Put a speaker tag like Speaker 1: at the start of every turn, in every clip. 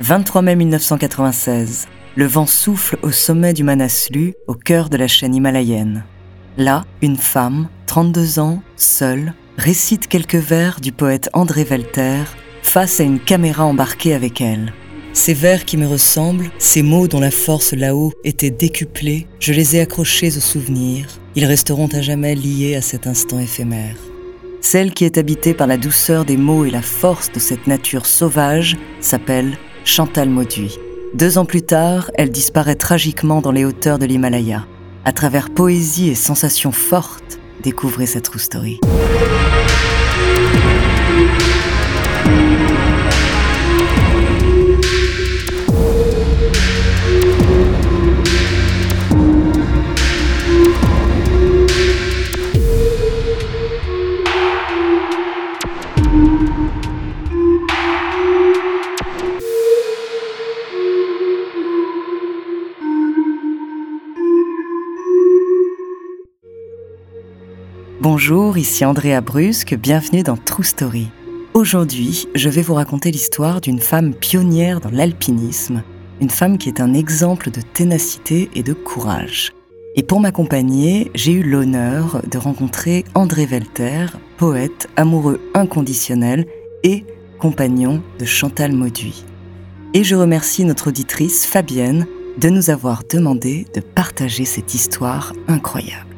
Speaker 1: 23 mai 1996. Le vent souffle au sommet du Manaslu, au cœur de la chaîne himalayenne. Là, une femme, 32 ans, seule, récite quelques vers du poète André Velter face à une caméra embarquée avec elle. Ces vers qui me ressemblent, ces mots dont la force là-haut était décuplée, je les ai accrochés au souvenir. Ils resteront à jamais liés à cet instant éphémère. Celle qui est habitée par la douceur des mots et la force de cette nature sauvage s'appelle Chantal Mauduit. Deux ans plus tard, elle disparaît tragiquement dans les hauteurs de l'Himalaya. À travers poésie et sensations fortes, découvrez cette true story. Bonjour, ici Andrea Brusque, bienvenue dans True Story. Aujourd'hui, je vais vous raconter l'histoire d'une femme pionnière dans l'alpinisme, une femme qui est un exemple de ténacité et de courage. Et pour m'accompagner, j'ai eu l'honneur de rencontrer André Velter, poète, amoureux inconditionnel et compagnon de Chantal Mauduit. Et je remercie notre auditrice Fabienne de nous avoir demandé de partager cette histoire incroyable.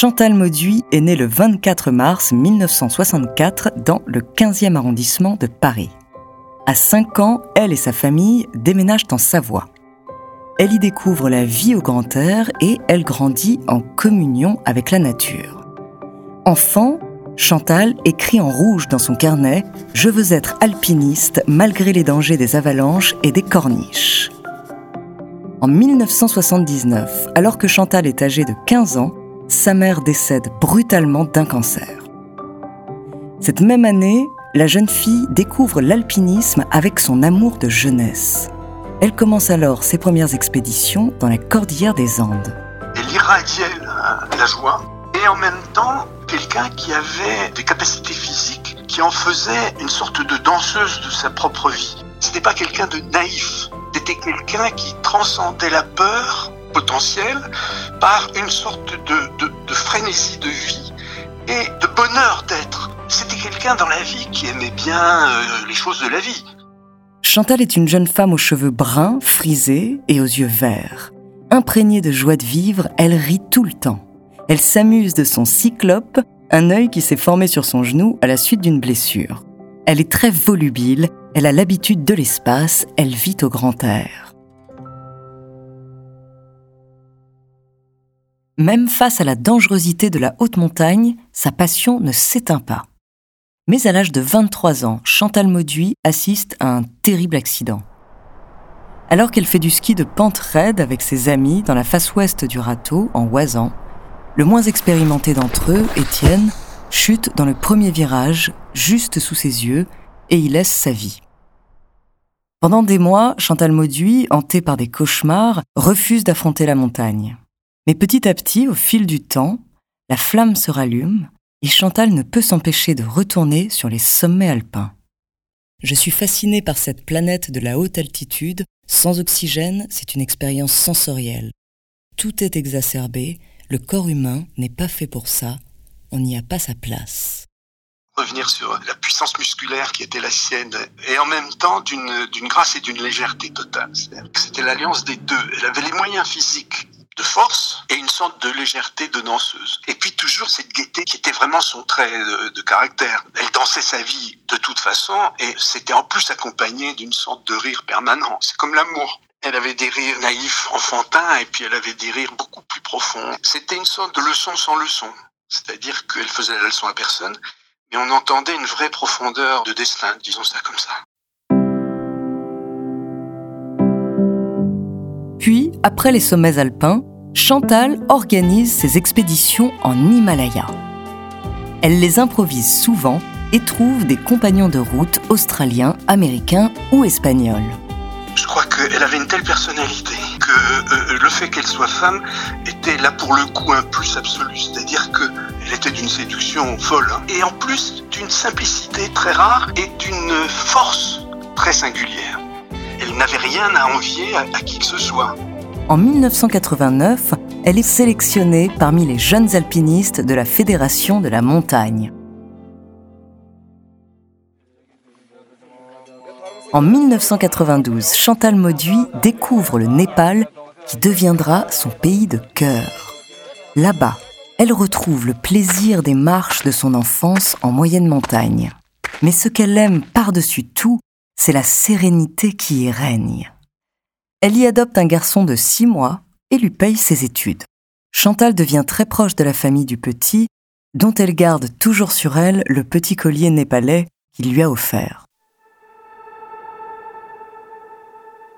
Speaker 1: Chantal Mauduit est née le 24 mars 1964 dans le 15e arrondissement de Paris. À 5 ans, elle et sa famille déménagent en Savoie. Elle y découvre la vie au grand air et elle grandit en communion avec la nature. Enfant, Chantal écrit en rouge dans son carnet ⁇ Je veux être alpiniste malgré les dangers des avalanches et des corniches ⁇ En 1979, alors que Chantal est âgée de 15 ans, sa mère décède brutalement d'un cancer. Cette même année, la jeune fille découvre l'alpinisme avec son amour de jeunesse. Elle commence alors ses premières expéditions dans la cordillère des Andes.
Speaker 2: Elle irradiait la, joie et en même temps quelqu'un qui avait des capacités physiques qui en faisait une sorte de danseuse de sa propre vie. Ce n'était pas quelqu'un de naïf, c'était quelqu'un qui transcendait la peur potentiel par une sorte de, de, frénésie de vie et de bonheur d'être. C'était quelqu'un dans la vie qui aimait bien euh, les choses de la vie.
Speaker 1: Chantal est une jeune femme aux cheveux bruns, frisés et aux yeux verts. Imprégnée de joie de vivre, elle rit tout le temps. Elle s'amuse de son cyclope, un œil qui s'est formé sur son genou à la suite d'une blessure. Elle est très volubile, elle a l'habitude de l'espace, elle vit au grand air. Même face à la dangerosité de la haute montagne, sa passion ne s'éteint pas. Mais à l'âge de 23 ans, Chantal Mauduit assiste à un terrible accident. Alors qu'elle fait du ski de pente raide avec ses amis dans la face ouest du râteau, en Oisan, le moins expérimenté d'entre eux, Étienne, chute dans le premier virage, juste sous ses yeux, et y laisse sa vie. Pendant des mois, Chantal Mauduit, hantée par des cauchemars, refuse d'affronter la montagne. Mais petit à petit, au fil du temps, la flamme se rallume et Chantal ne peut s'empêcher de retourner sur les sommets alpins. Je suis fascinée par cette planète de la haute altitude. Sans oxygène, c'est une expérience sensorielle. Tout est exacerbé, le corps humain n'est pas fait pour ça, on n'y a pas sa place
Speaker 2: revenir sur la puissance musculaire qui était la sienne et en même temps d'une grâce et d'une légèreté totale. C'était l'alliance des deux. Elle avait les moyens physiques de force et une sorte de légèreté de danseuse. Et puis toujours cette gaieté qui était vraiment son trait de, caractère. Elle dansait sa vie de toute façon et c'était en plus accompagné d'une sorte de rire permanent. C'est comme l'amour. Elle avait des rires naïfs, enfantins, et puis elle avait des rires beaucoup plus profonds. C'était une sorte de leçon sans leçon. C'est-à-dire qu'elle faisait la leçon à personne, mais on entendait une vraie profondeur de destin, disons ça comme ça.
Speaker 1: Puis, après les sommets alpins, Chantal organise ses expéditions en Himalaya. Elle les improvise souvent et trouve des compagnons de route australiens, américains ou espagnols.
Speaker 2: Je crois qu'elle avait une telle personnalité que euh, le fait qu'elle soit femme était là pour le coup un plus absolu. C'est-à-dire qu'elle était d'une séduction folle hein. et en plus d'une simplicité très rare et d'une force très singulière. Elle n'avait rien à envier à, qui que ce soit.
Speaker 1: En 1989, elle est sélectionnée parmi les jeunes alpinistes de la Fédération de la montagne. En 1992, Chantal Mauduit découvre le Népal qui deviendra son pays de cœur. Là-bas, elle retrouve le plaisir des marches de son enfance en moyenne montagne. Mais ce qu'elle aime par-dessus tout, c'est la sérénité qui y règne. Elle y adopte un garçon de six mois et lui paye ses études. Chantal devient très proche de la famille du petit, dont elle garde toujours sur elle le petit collier népalais qu'il lui a offert.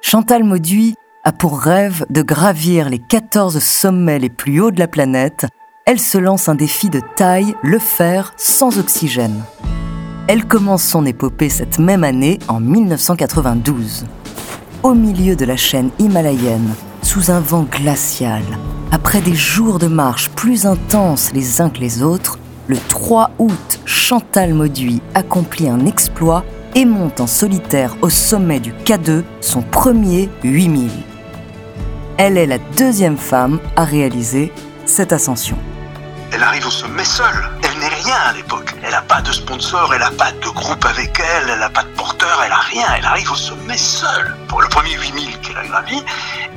Speaker 1: Chantal Mauduit a pour rêve de gravir les 14 sommets les plus hauts de la planète. Elle se lance un défi de taille, le faire sans oxygène. Elle commence son épopée cette même année, en 1992. Au milieu de la chaîne himalayenne, sous un vent glacial, après des jours de marche plus intenses les uns que les autres, le 3 août, Chantal Mauduit accomplit un exploit et monte en solitaire au sommet du K2 son premier 8000. Elle est la deuxième femme à réaliser cette ascension.
Speaker 2: Elle arrive au sommet seule. N'est rien à l'époque. Elle n'a pas de sponsor, elle n'a pas de groupe avec elle, elle n'a pas de porteur, elle n'a rien. Elle arrive au sommet seule pour le premier 8000 qu'elle a gravi.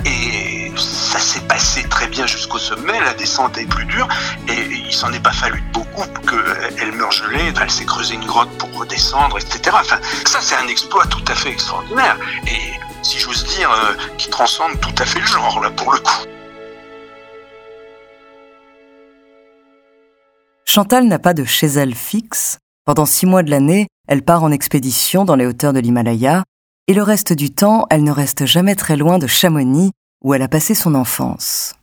Speaker 2: Et ça s'est passé très bien jusqu'au sommet. La descente est plus dure et il s'en est pas fallu beaucoup qu'elle meure gelée. Elle s'est creusée une grotte pour redescendre, etc. Enfin, ça, c'est un exploit tout à fait extraordinaire. Et si j'ose dire, euh, qui transcende tout à fait le genre, là, pour le coup.
Speaker 1: Chantal n'a pas de chez elle fixe. Pendant six mois de l'année, elle part en expédition dans les hauteurs de l'Himalaya, et le reste du temps, elle ne reste jamais très loin de Chamonix, où elle a passé son enfance.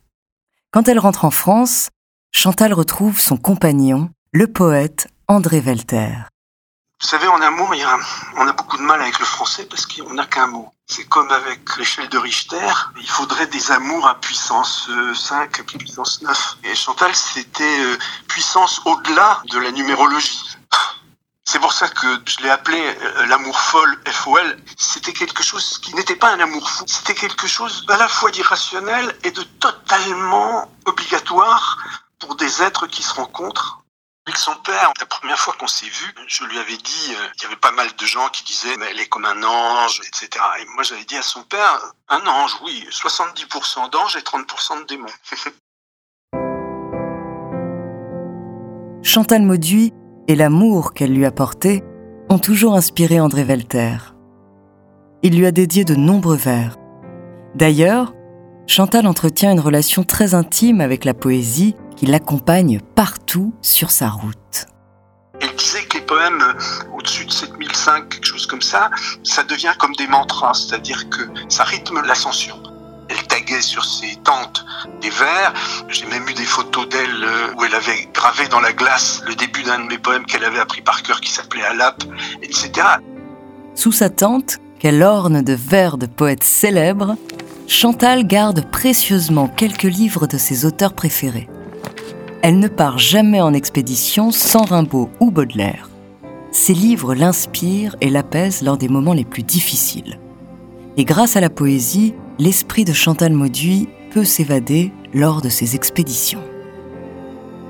Speaker 1: Quand elle rentre en France, Chantal retrouve son compagnon, le poète André Velter.
Speaker 2: Vous savez, en amour, on a beaucoup de mal avec le français parce qu'on n'a qu'un mot. C'est comme avec l'échelle de Richter, il faudrait des amours à puissance 5, euh, puissance 9. Et Chantal, c'était euh, puissance au-delà de la numérologie. C'est pour ça que je l'ai appelé euh, l'amour folle, FOL. C'était quelque chose qui n'était pas un amour fou. C'était quelque chose à la fois d'irrationnel et de totalement obligatoire pour des êtres qui se rencontrent avec son père, la première fois qu'on s'est vu, je lui avais dit, euh, il y avait pas mal de gens qui disaient, mais elle est comme un ange, etc. Et moi, j'avais dit à son père, un ange, oui, 70% d'ange et 30% de démon.
Speaker 1: Chantal Mauduit et l'amour qu'elle lui a porté ont toujours inspiré André Velter. Il lui a dédié de nombreux vers. D'ailleurs, Chantal entretient une relation très intime avec la poésie qui l'accompagne partout sur sa route.
Speaker 2: Elle disait que les poèmes au-dessus de 7005, quelque chose comme ça, ça devient comme des mantras, c'est-à-dire que ça rythme l'ascension. Elle taguait sur ses tentes des vers. J'ai même eu des photos d'elle euh, où elle avait gravé dans la glace le début d'un de mes poèmes qu'elle avait appris par cœur qui s'appelait Alap, etc.
Speaker 1: Sous sa tente, qu'elle orne de vers de poètes célèbres, Chantal garde précieusement quelques livres de ses auteurs préférés. Elle ne part jamais en expédition sans Rimbaud ou Baudelaire. ses livres l'inspirent et l'apaisent lors des moments les plus difficiles. Et grâce à la poésie, l'esprit de Chantal Mauduit peut s'évader lors de ses expéditions.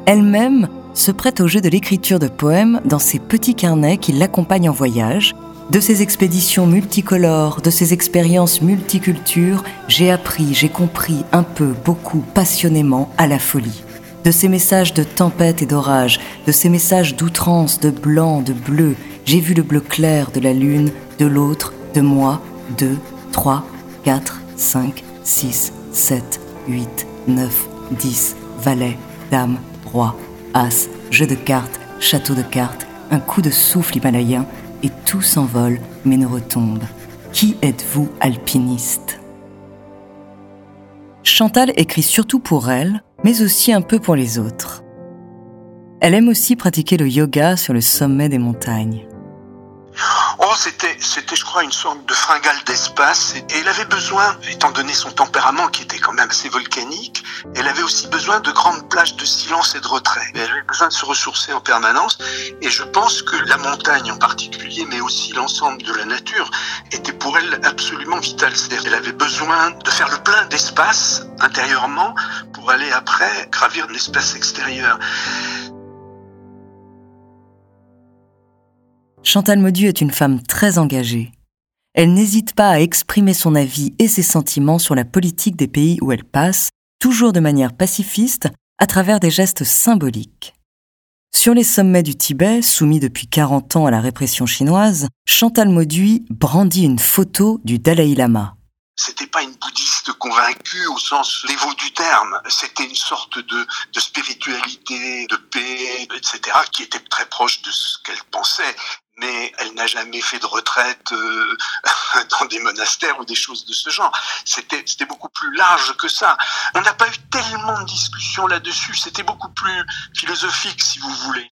Speaker 1: Elle-même se prête au jeu de l'écriture de poèmes dans ses petits carnets qui l'accompagnent en voyage. De ses expéditions multicolores, de ses expériences multicultures, j'ai appris, j'ai compris un peu, beaucoup, passionnément à la folie. De ses messages de tempête et d'orage, de ses messages d'outrance, de blanc, de bleu, j'ai vu le bleu clair de la lune, de l'autre, de moi, deux, trois, quatre, cinq, six, sept, huit, neuf, dix, valet, dame, roi, as, jeu de cartes, château de cartes, un coup de souffle himalayen, et tout s'envole mais ne retombe. Qui êtes-vous, alpiniste? Chantal écrit surtout pour elle, mais aussi un peu pour les autres. Elle aime aussi pratiquer le yoga sur le sommet des montagnes.
Speaker 2: Oh, c'était, c'était, je crois, une sorte de fringale d'espace. Et elle avait besoin, étant donné son tempérament qui était quand même assez volcanique, elle avait aussi besoin de grandes plages de silence et de retrait. Elle avait besoin de se ressourcer en permanence. Et je pense que la montagne en particulier, mais aussi l'ensemble de la nature, était pour elle absolument vitale. C'est-à-dire qu'elle avait besoin de faire le plein d'espace intérieurement pour aller après gravir l'espace extérieur.
Speaker 1: Chantal Maudu est une femme très engagée. Elle n'hésite pas à exprimer son avis et ses sentiments sur la politique des pays où elle passe, toujours de manière pacifiste, à travers des gestes symboliques. Sur les sommets du Tibet, soumis depuis 40 ans à la répression chinoise, Chantal Mauduit brandit une photo du Dalai Lama.
Speaker 2: C'était pas une bouddhiste convaincue au sens dévot du terme. C'était une sorte de, de, spiritualité, de paix, etc., qui était très proche de ce qu'elle pensait mais elle n'a jamais fait de retraite euh, dans des monastères ou des choses de ce genre. C'était, c'était beaucoup plus large que ça. On n'a pas eu tellement de discussions là-dessus. C'était beaucoup plus philosophique, si vous voulez.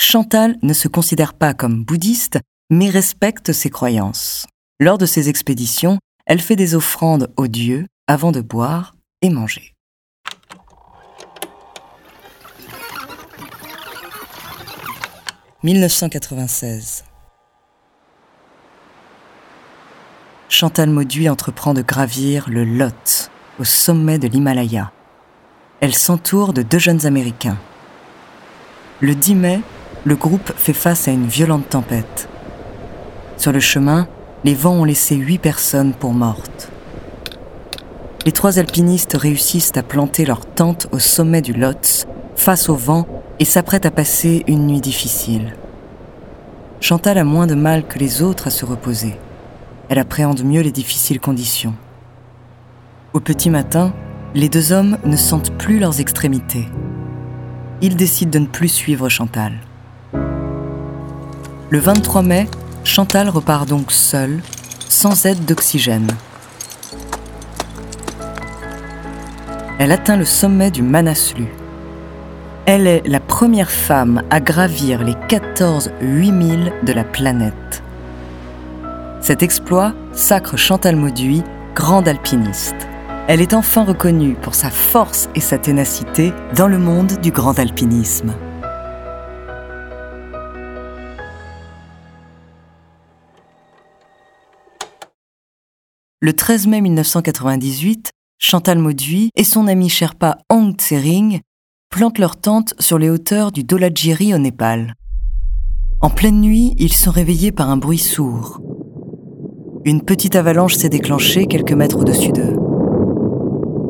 Speaker 1: Chantal ne se considère pas comme bouddhiste, mais respecte ses croyances. Lors de ses expéditions, elle fait des offrandes aux dieux avant de boire et manger. 1996. Chantal Mauduit entreprend de gravir le Lot, au sommet de l'Himalaya. Elle s'entoure de deux jeunes Américains. Le 10 mai, le groupe fait face à une violente tempête. Sur le chemin, les vents ont laissé huit personnes pour mortes. Les trois alpinistes réussissent à planter leur tente au sommet du Lotz, face au vent et s'apprête à passer une nuit difficile. Chantal a moins de mal que les autres à se reposer. Elle appréhende mieux les difficiles conditions. Au petit matin, les deux hommes ne sentent plus leurs extrémités. Ils décident de ne plus suivre Chantal. Le 23 mai, Chantal repart donc seule, sans aide d'oxygène. Elle atteint le sommet du Manaslu. Elle est la première femme à gravir les 14 8000 de la planète. Cet exploit sacre Chantal Mauduit, grande alpiniste. Elle est enfin reconnue pour sa force et sa ténacité dans le monde du grand alpinisme. Le 13 mai 1998, Chantal Mauduit et son ami Sherpa Hong Tsering plantent leur tente sur les hauteurs du Dolagiri au Népal. En pleine nuit, ils sont réveillés par un bruit sourd. Une petite avalanche s'est déclenchée quelques mètres au-dessus d'eux.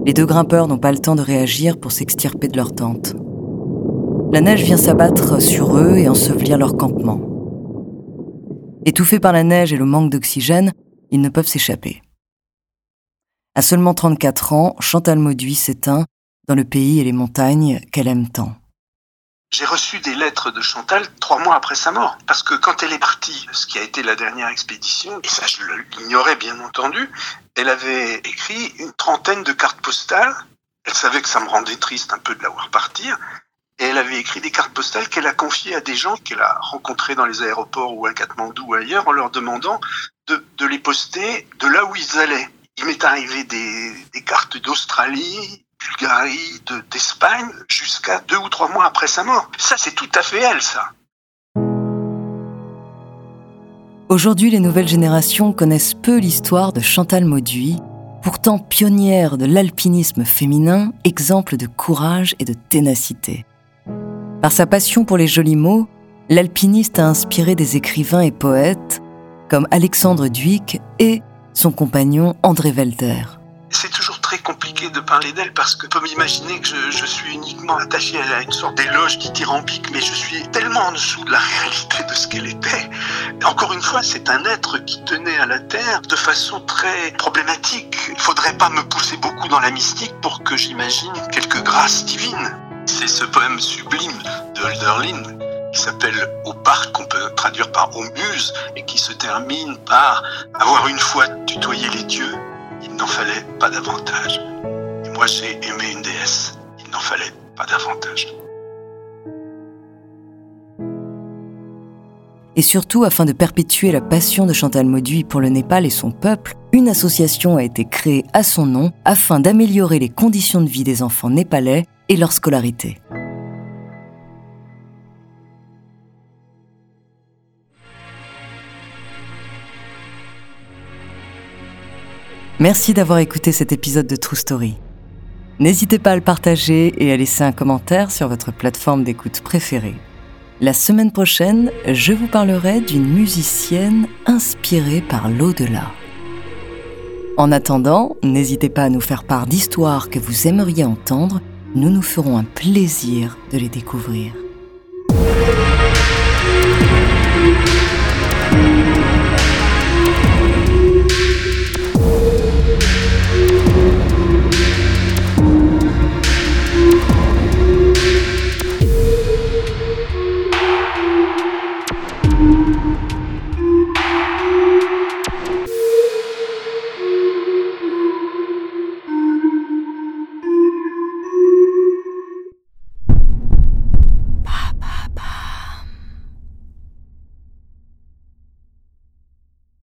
Speaker 1: Les deux grimpeurs n'ont pas le temps de réagir pour s'extirper de leur tente. La neige vient s'abattre sur eux et ensevelir leur campement. Étouffés par la neige et le manque d'oxygène, ils ne peuvent s'échapper. À seulement 34 ans, Chantal Mauduit s'éteint dans le pays et les montagnes qu'elle aime tant.
Speaker 2: J'ai reçu des lettres de Chantal trois mois après sa mort, parce que quand elle est partie, ce qui a été la dernière expédition, et ça je l'ignorais bien entendu, elle avait écrit une trentaine de cartes postales. Elle savait que ça me rendait triste un peu de la voir partir, et elle avait écrit des cartes postales qu'elle a confiées à des gens qu'elle a rencontrés dans les aéroports ou à Katmandou ou ailleurs en leur demandant de, les poster de là où ils allaient. Il m'est arrivé des cartes d'Australie, Bulgarie, d'Espagne, jusqu'à deux ou trois mois après sa mort. Ça, c'est tout à fait elle, ça.
Speaker 1: Aujourd'hui, les nouvelles générations connaissent peu l'histoire de Chantal Mauduit, pourtant pionnière de l'alpinisme féminin, exemple de courage et de ténacité. Par sa passion pour les jolis mots, l'alpiniste a inspiré des écrivains et poètes comme Alexandre Duic et son compagnon André.
Speaker 2: C'est toujours très compliqué de parler d'elle parce que peut m'imaginer que je, suis uniquement attaché à une sorte d'éloge dithyrambique, mais je suis tellement en dessous de la réalité de ce qu'elle était. Encore une fois, c'est un être qui tenait à la Terre de façon très problématique. Il faudrait pas me pousser beaucoup dans la mystique pour que j'imagine quelques grâces divines. C'est ce poème sublime de Hölderlin qui s'appelle Au parc, qu'on peut traduire par Aux muses, et qui se termine par Avoir une fois tutoyé les dieux, il n'en fallait pas davantage. Et moi j'ai aimé une déesse, il n'en fallait pas davantage.
Speaker 1: Et surtout, afin de perpétuer la passion de Chantal Mauduit pour le Népal et son peuple, une association a été créée à son nom afin d'améliorer les conditions de vie des enfants népalais et leur scolarité. Merci d'avoir écouté cet épisode de True Story. N'hésitez pas à le partager et à laisser un commentaire sur votre plateforme d'écoute préférée. La semaine prochaine, je vous parlerai d'une musicienne inspirée par l'au-delà. En attendant, n'hésitez pas à nous faire part d'histoires que vous aimeriez entendre, nous nous ferons un plaisir de les découvrir.